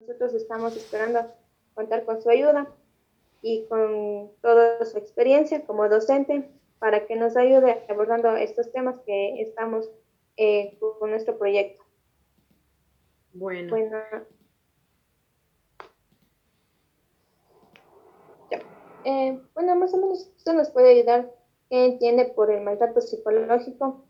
nosotros estamos esperando contar con su ayuda y con toda su experiencia como docente para que nos ayude abordando estos temas que estamos eh, con nuestro proyecto. Bueno. Bueno, eh, bueno, más o menos esto nos puede ayudar. ¿Qué entiende por el maltrato psicológico?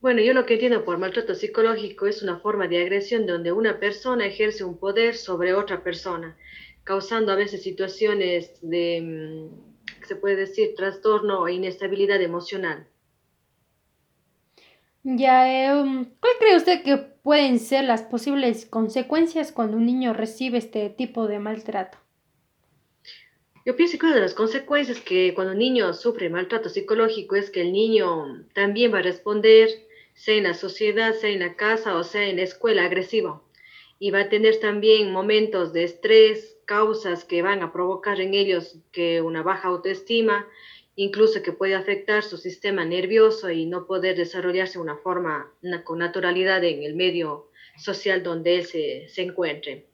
Bueno, yo lo que entiendo por maltrato psicológico es una forma de agresión donde una persona ejerce un poder sobre otra persona, causando a veces situaciones de, mm, se puede decir, trastorno e inestabilidad emocional. Ya, em, ¿cuál cree usted que pueden ser las posibles consecuencias cuando un niño recibe este tipo de maltrato? Yo pienso que una de las consecuencias que cuando un niño sufre maltrato psicológico es que el niño también va a responder sea en la sociedad, sea en la casa o sea en la escuela, agresivo. Y va a tener también momentos de estrés, causas que van a provocar en ellos que una baja autoestima, incluso que puede afectar su sistema nervioso y no poder desarrollarse de una forma con naturalidad en el medio social donde él se, se encuentre.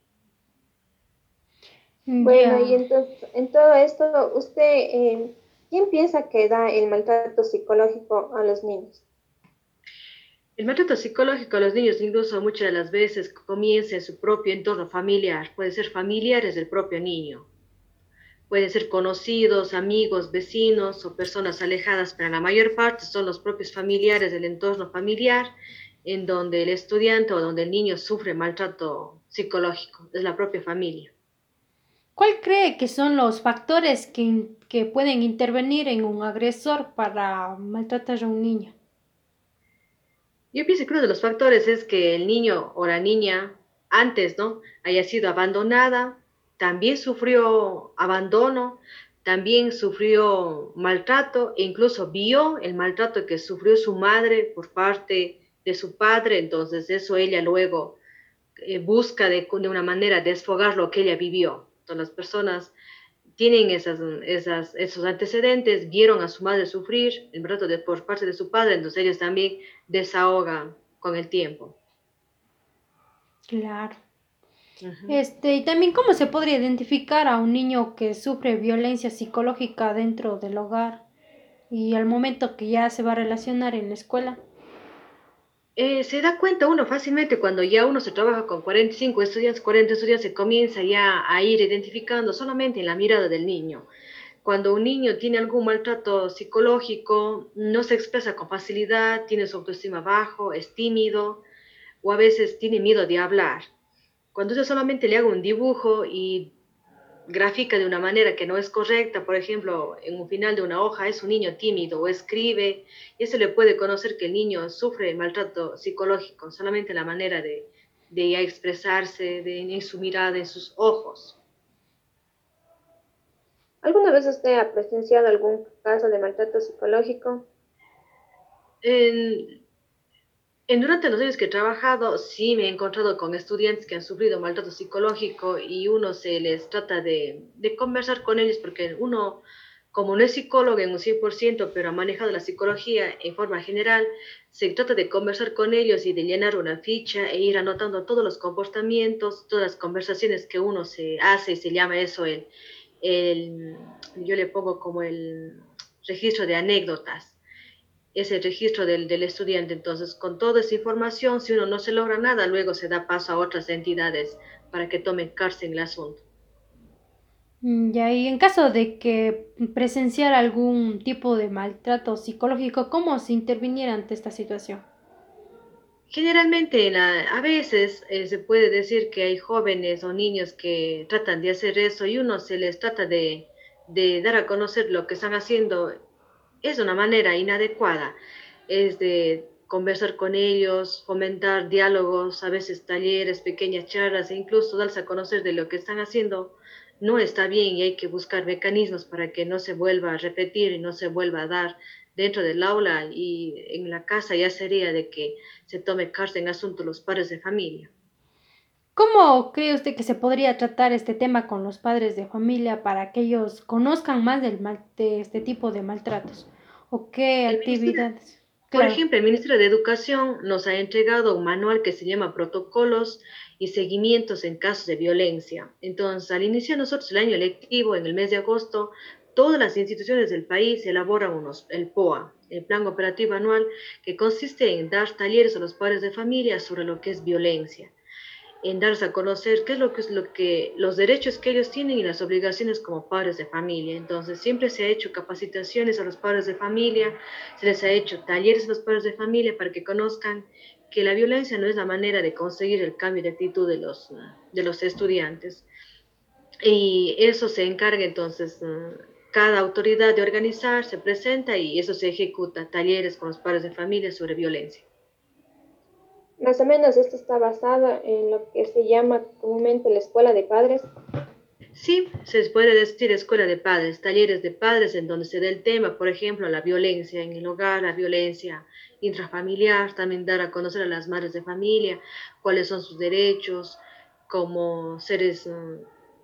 Bueno, y entonces, en todo esto, ¿usted eh, quién piensa que da el maltrato psicológico a los niños? El maltrato psicológico a los niños incluso muchas de las veces comienza en su propio entorno familiar. Puede ser familiares del propio niño. Pueden ser conocidos, amigos, vecinos o personas alejadas, pero la mayor parte son los propios familiares del entorno familiar en donde el estudiante o donde el niño sufre maltrato psicológico. Es la propia familia. ¿Cuál cree que son los factores que, que pueden intervenir en un agresor para maltratar a un niño? Yo pienso que uno de los factores es que el niño o la niña antes, ¿no? Haya sido abandonada, también sufrió abandono, también sufrió maltrato e incluso vio el maltrato que sufrió su madre por parte de su padre, entonces eso ella luego eh, busca de, de, una manera desfogar lo que ella vivió. Entonces las personas tienen esas, esas, esos antecedentes, vieron a su madre sufrir el maltrato de, por parte de su padre, entonces ellos también desahogan con el tiempo. Claro. Uh -huh. Este, y también cómo se podría identificar a un niño que sufre violencia psicológica dentro del hogar y al momento que ya se va a relacionar en la escuela. Eh, se da cuenta uno fácilmente cuando ya uno se trabaja con 45 estudiantes, 40 estudiantes, se comienza ya a ir identificando solamente en la mirada del niño. Cuando un niño tiene algún maltrato psicológico, no se expresa con facilidad, tiene su autoestima bajo, es tímido o a veces tiene miedo de hablar. Cuando yo solamente le hago un dibujo y grafica de una manera que no es correcta, por ejemplo, en un final de una hoja es un niño tímido o escribe, y eso le puede conocer que el niño sufre maltrato psicológico, solamente la manera de, de ya expresarse, de, en su mirada, en sus ojos. ¿Alguna vez usted ha presenciado algún caso de maltrato psicológico? En, en, durante los años que he trabajado, sí me he encontrado con estudiantes que han sufrido maltrato psicológico y uno se les trata de, de conversar con ellos porque uno, como no es psicólogo en un 100%, pero ha manejado la psicología en forma general, se trata de conversar con ellos y de llenar una ficha e ir anotando todos los comportamientos, todas las conversaciones que uno se hace y se llama eso el, el yo le pongo como el registro de anécdotas ese registro del, del, estudiante. Entonces, con toda esa información, si uno no se logra nada, luego se da paso a otras entidades para que tomen cárcel en el asunto. Ya, y en caso de que presenciara algún tipo de maltrato psicológico, ¿cómo se interviniera ante esta situación? Generalmente, la, a veces eh, se puede decir que hay jóvenes o niños que tratan de hacer eso y uno se les trata de, de dar a conocer lo que están haciendo es una manera inadecuada, es de conversar con ellos, fomentar diálogos, a veces talleres, pequeñas charlas e incluso darse a conocer de lo que están haciendo, no está bien y hay que buscar mecanismos para que no se vuelva a repetir y no se vuelva a dar dentro del aula y en la casa ya sería de que se tome cárcel en asunto los padres de familia. ¿Cómo cree usted que se podría tratar este tema con los padres de familia para que ellos conozcan más del mal, de este tipo de maltratos? ¿O qué El actividades? Por Claro. ejemplo, el Ministerio de Educación nos ha entregado un manual que se llama Protocolos y seguimientos en casos de violencia. Entonces, al iniciar nosotros el año lectivo, en el mes de agosto, todas las instituciones del país elaboran unos, el POA, el Plan Operativo Anual, que consiste en dar talleres a los padres de familia sobre lo que es violencia en darse a conocer qué es lo que es lo que los derechos que ellos tienen y las obligaciones como padres de familia. Entonces, siempre se ha hecho capacitaciones a los padres de familia, se les ha hecho talleres a los padres de familia para que conozcan que la violencia no es la manera de conseguir el cambio de actitud de los, de los estudiantes. Y eso se encarga entonces cada autoridad de organizar, se presenta y eso se ejecuta, talleres con los padres de familia sobre violencia. Más o menos esto está basado en lo que se llama comúnmente la escuela de padres. Sí, se puede decir escuela de padres, talleres de padres en donde se da el tema, por ejemplo, la violencia en el hogar, la violencia intrafamiliar, también dar a conocer a las madres de familia cuáles son sus derechos como seres mm,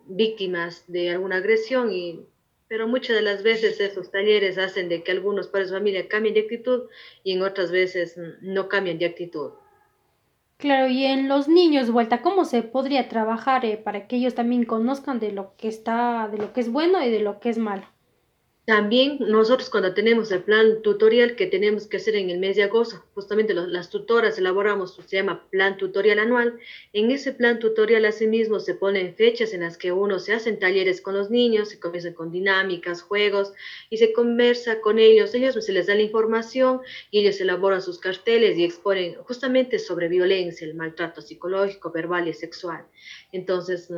víctimas de alguna agresión y pero muchas de las veces esos talleres hacen de que algunos padres de familia cambien de actitud y en otras veces mm, no cambian de actitud. Claro, y en los niños, vuelta, ¿cómo se podría trabajar eh, para que ellos también conozcan de lo que está, de lo que es bueno y de lo que es malo? También nosotros cuando tenemos el plan tutorial que tenemos que hacer en el mes de agosto, justamente las tutoras elaboramos, se llama plan tutorial anual. En ese plan tutorial asimismo se ponen fechas en las que uno se hacen talleres con los niños, se comienza con dinámicas, juegos y se conversa con ellos. Ellos se les da la información y ellos elaboran sus carteles y exponen justamente sobre violencia, el maltrato psicológico, verbal y sexual. Entonces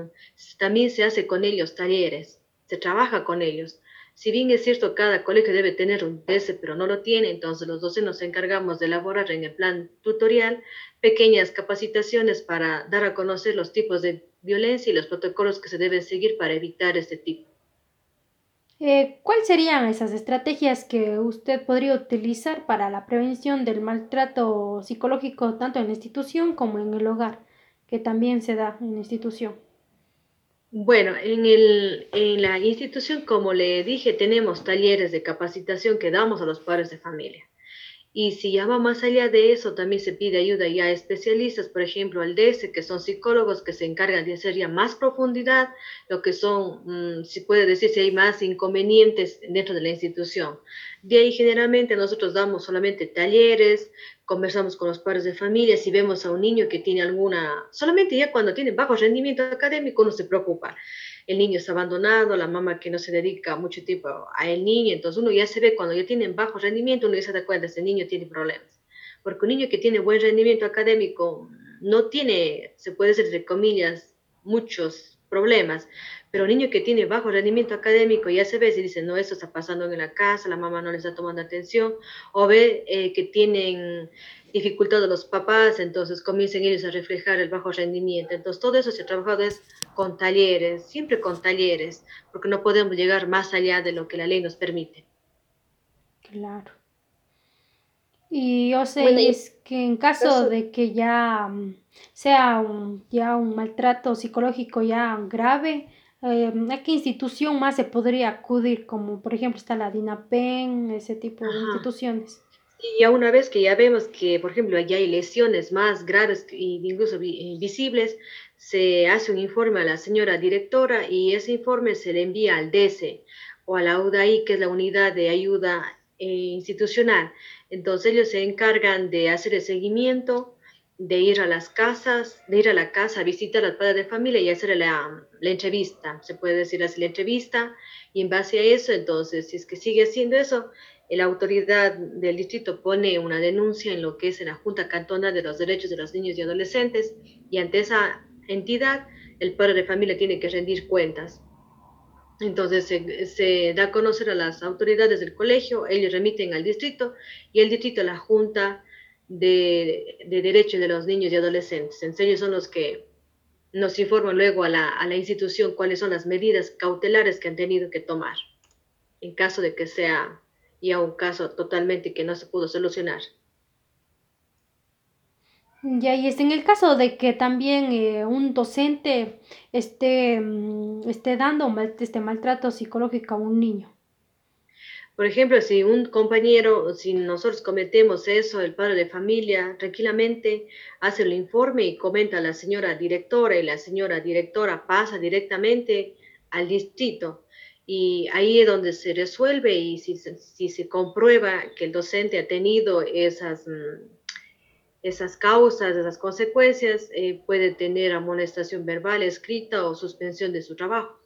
también se hace con ellos talleres, se trabaja con ellos si bien es cierto, cada colegio debe tener un DS, pero no lo tiene, entonces los docentes nos encargamos de elaborar en el plan tutorial pequeñas capacitaciones para dar a conocer los tipos de violencia y los protocolos que se deben seguir para evitar este tipo. Eh, ¿Cuáles serían esas estrategias que usted podría utilizar para la prevención del maltrato psicológico tanto en la institución como en el hogar, que también se da en la institución? Bueno, en, el, en la institución, como le dije, tenemos talleres de capacitación que damos a los padres de familia. Y si ya va más allá de eso, también se pide ayuda ya a especialistas, por ejemplo, al DS, que son psicólogos que se encargan de hacer ya más profundidad, lo que son, mm, si puede decir, si hay más inconvenientes dentro de la institución. De ahí generalmente nosotros damos solamente talleres, conversamos con los padres de familia, si vemos a un niño que tiene alguna, solamente ya cuando tiene bajo rendimiento académico uno se preocupa el niño está abandonado, la mamá que no se dedica mucho tiempo a el niño, entonces uno ya se ve cuando ya tienen bajo rendimiento, uno ya se da cuenta, ese niño tiene problemas. Porque un niño que tiene buen rendimiento académico no tiene, se puede decir, entre comillas, muchos problemas, pero un niño que tiene bajo rendimiento académico ya se ve si dice, no, eso está pasando en la casa, la mamá no le está tomando atención, o ve eh, que tienen dificultad de los papás, entonces comiencen ellos a reflejar el bajo rendimiento. Entonces todo eso se ha trabajado es con talleres, siempre con talleres, porque no podemos llegar más allá de lo que la ley nos permite. Claro. Y yo sé es que en caso de que ya mm, sea un, ya un maltrato psicológico ya grave, eh, ¿a qué institución más se podría acudir? Como por ejemplo está la DINAPEN, ese tipo de instituciones. Y ya una vez que ya vemos que, por ejemplo, ya hay lesiones más graves e incluso eh, visibles, se hace un informe a la señora directora y ese informe se le envía al DESE o a la UDAI, que es la unidad de ayuda eh, institucional. Entonces ellos se encargan de hacer el seguimiento, de ir a las casas, de ir a la casa a visitar al padre de familia y hacer la, entrevista, se puede decir así, la entrevista, y en base a eso, entonces, si es que sigue haciendo eso, la autoridad del distrito pone una denuncia en lo que es en la Junta Cantona de los Derechos de los Niños y Adolescentes y ante esa entidad el padre de familia tiene que rendir cuentas. Entonces se, da a conocer a las autoridades del colegio, ellos remiten al distrito y el distrito a la Junta de, Derechos de los Niños y Adolescentes. En serio son los que nos informan luego a la, a la institución cuáles son las medidas cautelares que han tenido que tomar en caso de que sea y a un caso totalmente que no se pudo solucionar. Ya, y es en el caso de que también eh, un docente esté, mm, esté dando mal, este maltrato psicológico a un niño. Por ejemplo, si un compañero, si nosotros cometemos eso, el padre de familia tranquilamente hace el informe y comenta a la señora directora y la señora directora pasa directamente al distrito y ahí es donde se resuelve y si, se comprueba que el docente ha tenido esas, mm, esas causas, esas consecuencias, eh, puede tener amonestación verbal, escrita o suspensión de su trabajo.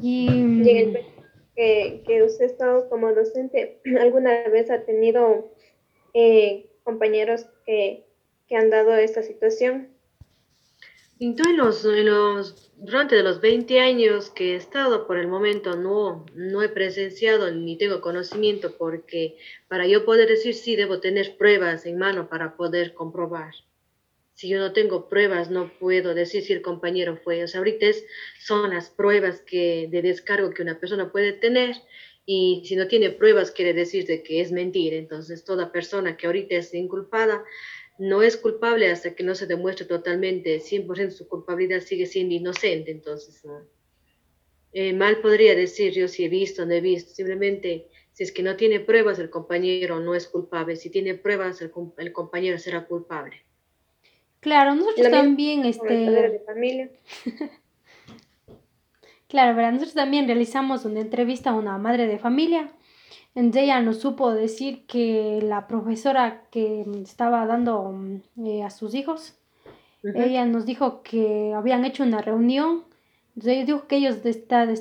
Y, mm, que, que, usted ha estado como docente, ¿alguna vez ha tenido eh, compañeros que, que han dado esta situación? Entonces, en los, durante los 20 años que he estado, por el momento no, no he presenciado ni tengo conocimiento porque para yo poder decir sí debo tener pruebas en mano para poder comprobar. Si yo no tengo pruebas, no puedo decir si el compañero fue. O sea, ahorita son las pruebas de descargo que una persona puede tener y si no tiene pruebas quiere decir de que es mentira. Entonces, toda persona que ahorita es inculpada no es culpable hasta que no se demuestre totalmente 100% su culpabilidad, sigue siendo inocente. Entonces, eh, mal podría decir yo si he visto o no he visto. Simplemente, si es que no tiene pruebas, el compañero no es culpable. Si tiene pruebas, el compañero será culpable. Claro, nosotros también, este... De familia. claro, ¿verdad? nosotros también realizamos una entrevista a una madre de familia ella nos supo decir que la profesora que estaba dando mm, eh, a sus hijos, ella nos dijo que habían hecho una reunión. Entonces dijo que ellos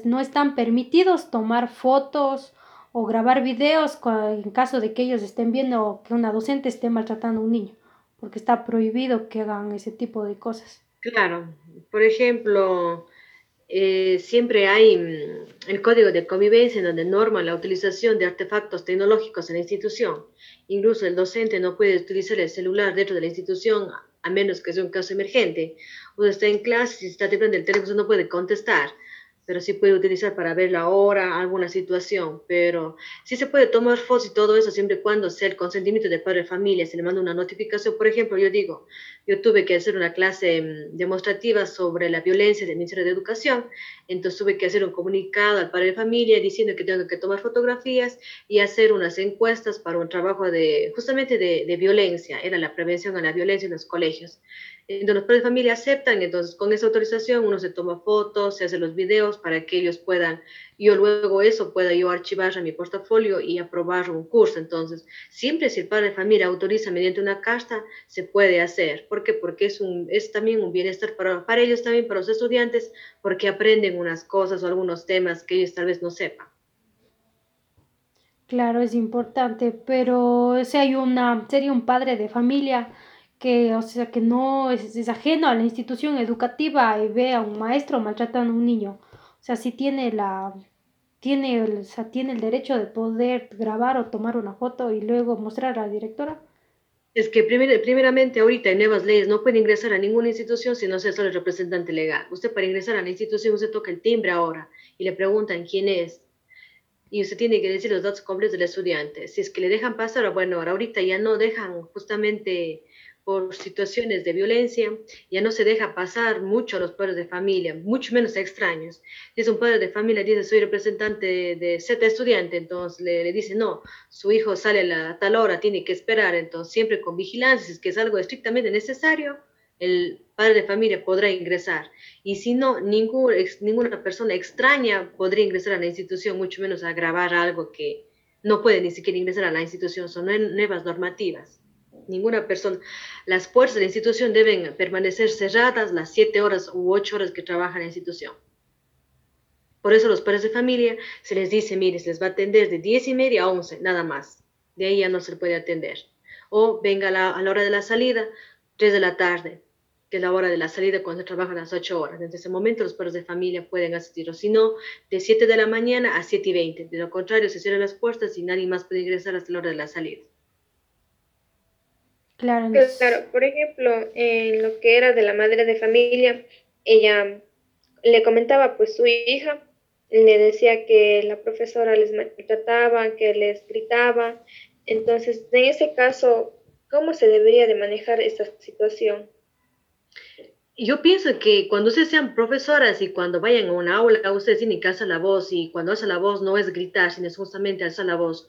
no están permitidos tomar fotos o grabar videos en caso de que ellos estén viendo que una docente esté maltratando a un niño, porque está prohibido que hagan ese tipo de cosas. Claro, por ejemplo, eh, siempre hay mm, el código de convivencia en donde norma la utilización de artefactos tecnológicos en la institución. Incluso el docente no puede utilizar el celular dentro de la institución a menos que sea un caso emergente. Uno está en clase, si está teniendo el teléfono no puede contestar pero sí puede utilizar para ver la hora, alguna situación, pero sí se puede tomar fotos y todo eso siempre y cuando sea el consentimiento del padre de familia, se le manda una notificación, por ejemplo, yo digo, yo tuve que hacer una clase mm, demostrativa sobre la violencia del Ministerio de Educación, entonces tuve que hacer un comunicado al padre de familia diciendo que tengo que tomar fotografías y hacer unas encuestas para un trabajo de justamente de, violencia, era la prevención a la violencia en los colegios. Entonces los padres de familia aceptan, entonces con esa autorización uno se toma fotos, se hace los videos para que ellos puedan, yo luego eso pueda yo archivar a mi portafolio y aprobar un curso. Entonces, siempre si el padre de familia autoriza mediante una carta, se puede hacer. ¿Por qué? Porque es, un, es también un bienestar para, para ellos, también para los estudiantes, porque aprenden unas cosas o algunos temas que ellos tal vez no sepan. Claro, es importante, pero si hay una, sería un padre de familia que, o sea, que no es, ajeno a la institución educativa y ve a un maestro maltratando a un niño. Sea, si tiene la tiene o sea, tiene el derecho de poder grabar o tomar una foto y luego mostrar a la directora. Es que primeramente ahorita en nuevas leyes no puede ingresar a ninguna institución si no sea solo el representante legal. Usted para ingresar a la institución usted toca el timbre ahora y le preguntan quién es. Y usted tiene que decir los datos completos del estudiante. Si es que le dejan pasar, bueno, ahorita ya no dejan justamente por situaciones de violencia, ya no se deja pasar mucho a los padres de familia, mucho menos a extraños. Si es un padre de familia, dice, soy representante de, Z estudiante, entonces le, dice, no, su hijo sale a tal hora, tiene que esperar, entonces siempre con vigilancia, si es que algo estrictamente necesario, el padre de familia podrá ingresar. Y si no, ningún, ninguna persona extraña podría ingresar a la institución, mucho menos a grabar algo que no puede ni siquiera ingresar a la institución, son nuevas normativas ninguna persona. Las puertas de la institución deben permanecer cerradas las siete horas u ocho horas que trabaja la institución. Por eso los padres de familia se les dice, mire, se les va a atender de diez y media a once, nada más. De ahí ya no se puede atender. O venga a la, hora de la salida, tres de la tarde, que es la hora de la salida cuando se trabaja las ocho horas. Desde ese momento los padres de familia pueden asistir, o si no, de siete de la mañana a siete y veinte. De lo contrario, se cierran las puertas y nadie más puede ingresar hasta la hora de la salida. Claro, claro, por ejemplo, en lo que era de la madre de familia, ella le comentaba pues su hija, le decía que la profesora les maltrataba, que les gritaba. Entonces, en ese caso, ¿cómo se debería de manejar esta situación? yo pienso que cuando ustedes sean profesoras y cuando vayan a una aula, ustedes tienen que alzar la voz y cuando alza la voz no es gritar, sino es justamente alzar la voz.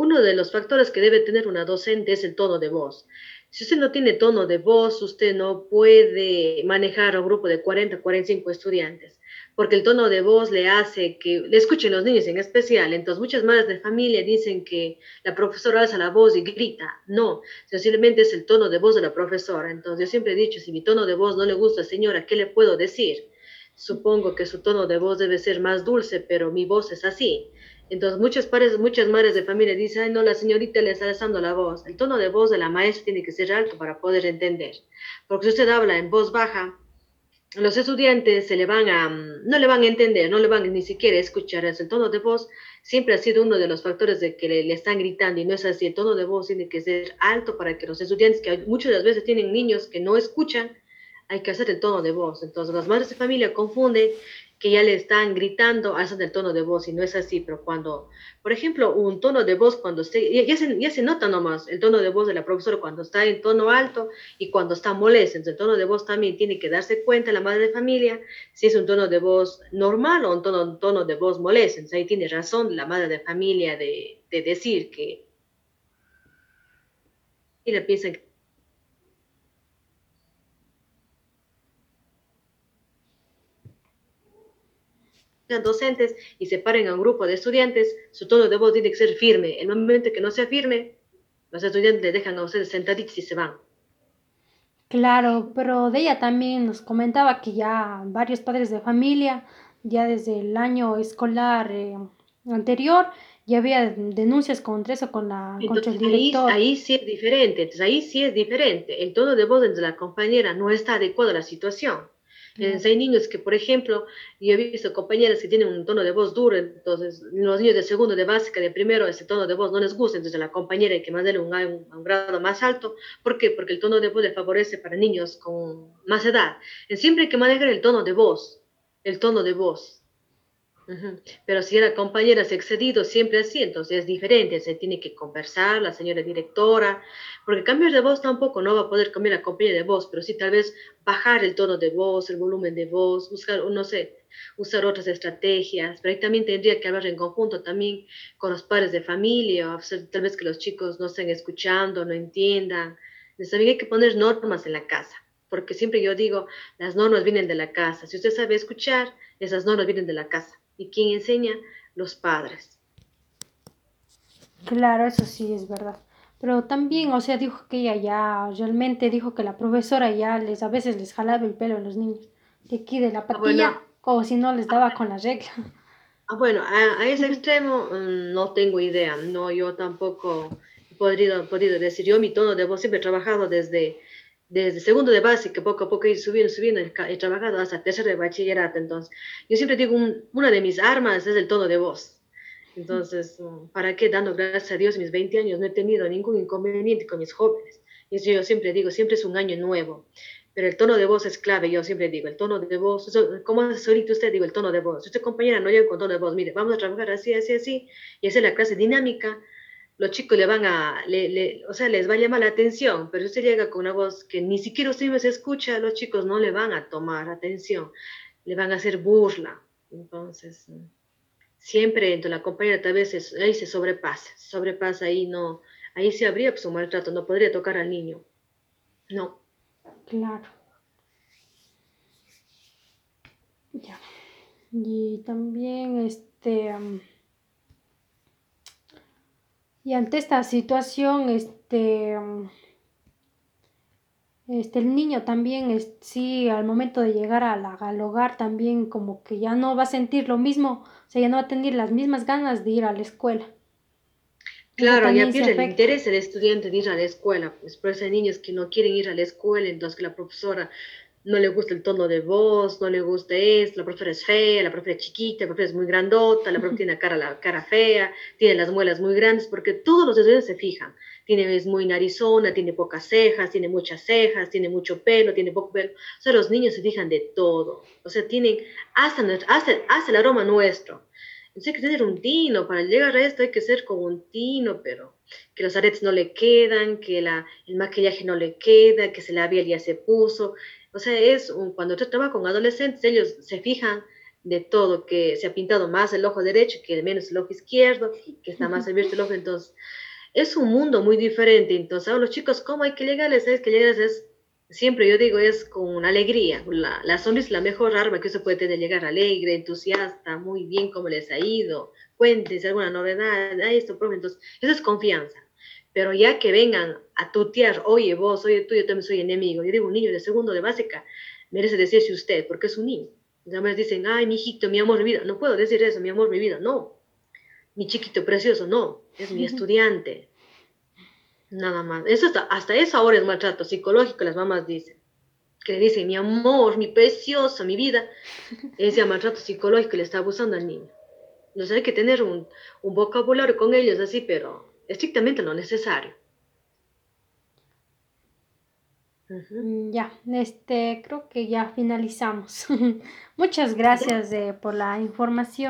Uno de los factores que debe tener una docente es el tono de voz. Si usted no tiene tono de voz, usted no puede manejar a un grupo de 40, 45 estudiantes, porque el tono de voz le hace que le escuchen los niños en especial. Entonces, muchas madres de familia dicen que la profesora alza la voz y grita. No, simplemente es el tono de voz de la profesora. Entonces, yo siempre he dicho, si mi tono de voz no le gusta, señora, ¿qué le puedo decir? Supongo que su tono de voz debe ser más dulce, pero mi voz es así. Entonces, muchos padres, muchas madres de familia dicen, ay, no, la señorita le está alzando la voz. El tono de voz de la maestra tiene que ser alto para poder entender. Porque si usted habla en voz baja, los estudiantes se le van a, no le van a entender, no le van ni siquiera a escuchar. El tono de voz siempre ha sido uno de los factores de que le, están gritando y no es así. El tono de voz tiene que ser alto para que los estudiantes, que muchas de las veces tienen niños que no escuchan, hay que hacer el tono de voz. Entonces, las madres de familia confunden que ya le están gritando, hacen el tono de voz y no es así, pero cuando, por ejemplo, un tono de voz cuando esté, ya, se, ya se nota nomás el tono de voz de la profesora cuando está en tono alto y cuando está molesto, entonces el tono de voz también tiene que darse cuenta la madre de familia si es un tono de voz normal o un tono, un tono de voz molesto, entonces ahí tiene razón la madre de familia de, de decir que y le piensan que docentes y separen a un grupo de estudiantes, su tono de voz tiene que ser firme. El momento que no sea firme, los estudiantes le dejan a ustedes sentaditos y se van. Claro, pero de ella también nos comentaba que ya varios padres de familia, ya desde el año escolar eh, anterior, ya había denuncias contra eso con, la, contra el director. Ahí, ahí, sí es diferente, entonces ahí sí es diferente. El tono de voz de la compañera no está adecuado a la situación. Hay niños que, por ejemplo, yo he visto compañeras que tienen un tono de voz duro, entonces los niños de segundo, de básica, de primero, ese tono de voz no les gusta, entonces la compañera hay que mandarle un, un, un, grado más alto. ¿Por qué? Porque el tono de voz le favorece para niños con más edad. Siempre hay que manejar el tono de voz, el tono de voz. Pero si la compañera se excedido siempre así, entonces es diferente, se tiene que conversar, la señora directora, porque cambiar de voz tampoco no va a poder cambiar la compañía de voz, pero sí tal vez bajar el tono de voz, el volumen de voz, buscar, no sé, usar otras estrategias, pero ahí también tendría que hablar en conjunto también con los padres de familia, o tal vez que los chicos no estén escuchando, no entiendan, también hay que poner normas en la casa, porque siempre yo digo, las normas vienen de la casa, si usted sabe escuchar, esas normas vienen de la casa y quien enseña los padres. Claro, eso sí es verdad. Pero también, o sea, dijo que ella ya realmente dijo que la profesora ya les a veces les jalaba el pelo a los niños de aquí de la ah, patilla, como si no les daba con la regla. Ah, bueno, a, ese extremo mm, no tengo idea, no, yo tampoco he podido, podido decir, yo mi tono de voz siempre he trabajado desde desde segundo de base, que poco a poco he subiendo, subiendo, he, trabajado hasta tercero de bachillerato. Entonces, yo siempre digo, una de mis armas es el tono de voz. Entonces, mm, ¿para qué? Dando gracias a Dios, mis 20 años no he tenido ningún inconveniente con mis jóvenes. Y eso yo siempre digo, siempre es un año nuevo. Pero el tono de voz es clave, yo siempre digo, el tono de voz, ¿cómo hace ahorita usted? Digo, el tono de voz. Si usted compañera no llega con tono de voz, mire, vamos a trabajar así, así, así, y hacer la clase dinámica, los chicos le van a, le, o sea, les va a llamar la atención, pero usted llega con una voz que ni siquiera usted se escucha, los chicos no le van a tomar atención, le van a hacer burla. Entonces, siempre entre la compañera tal vez ahí se sobrepasa, sobrepasa ahí no, ahí se habría pues, un maltrato, no podría tocar al niño. No. Claro. Ya. Y también este y ante esta situación, este, este, el niño también, sí, al momento de llegar al hogar también como que ya no va a sentir lo mismo, o sea, ya no va a tener las mismas ganas de ir a la escuela. Claro, ya pierde el interés el estudiante de ir a la escuela, pues por eso hay niños que no quieren ir a la escuela, entonces que la profesora no le gusta el tono de voz, no le gusta esto, la profesora es fea, la profesora es chiquita, la profesora es muy grandota, la profesora tiene la cara, la cara fea, tiene las muelas muy grandes, porque todos los estudiantes se fijan. Tiene, es muy narizona, tiene pocas cejas, tiene muchas cejas, tiene mucho pelo, tiene poco pelo. O sea, los niños se fijan de todo. O sea, tienen hasta, hasta, hasta el aroma nuestro. Entonces hay que tener un tino, para llegar a esto hay que ser como un tino, pero que los aretes no le quedan, que la, el maquillaje no le queda, que se la labial ya se puso, O sea, es un, cuando yo trabajo con adolescentes, ellos se fijan de todo, que se ha pintado más el ojo derecho que menos el ojo izquierdo, que está más abierto el ojo, entonces es un mundo muy diferente. Entonces, a los chicos, ¿cómo hay que llegarles? Es que llegarles es, siempre yo digo, es con alegría. La, la sonrisa es la mejor arma que se puede tener, llegar alegre, entusiasta, muy bien cómo les ha ido, cuéntense alguna novedad, a esto, profe. Entonces, eso es confianza. Pero ya que vengan a tutear, oye vos, oye tú, yo también soy enemigo. Yo digo, un niño de segundo de básica merece decirse usted, porque es un niño. Ya me dicen, ay, mi hijito, mi amor, mi vida. No puedo decir eso, mi amor, mi vida. No. Mi chiquito precioso, no. Es mi estudiante. Nada más. Eso hasta, hasta eso ahora es maltrato psicológico, las mamás dicen. Que le dicen, mi amor, mi precioso, mi vida. Ese maltrato psicológico le está abusando al niño. Entonces hay que tener un, un vocabulario con ellos así, pero estrictamente lo necesario. Mm, ya, este, creo que ya finalizamos. Muchas gracias por la información.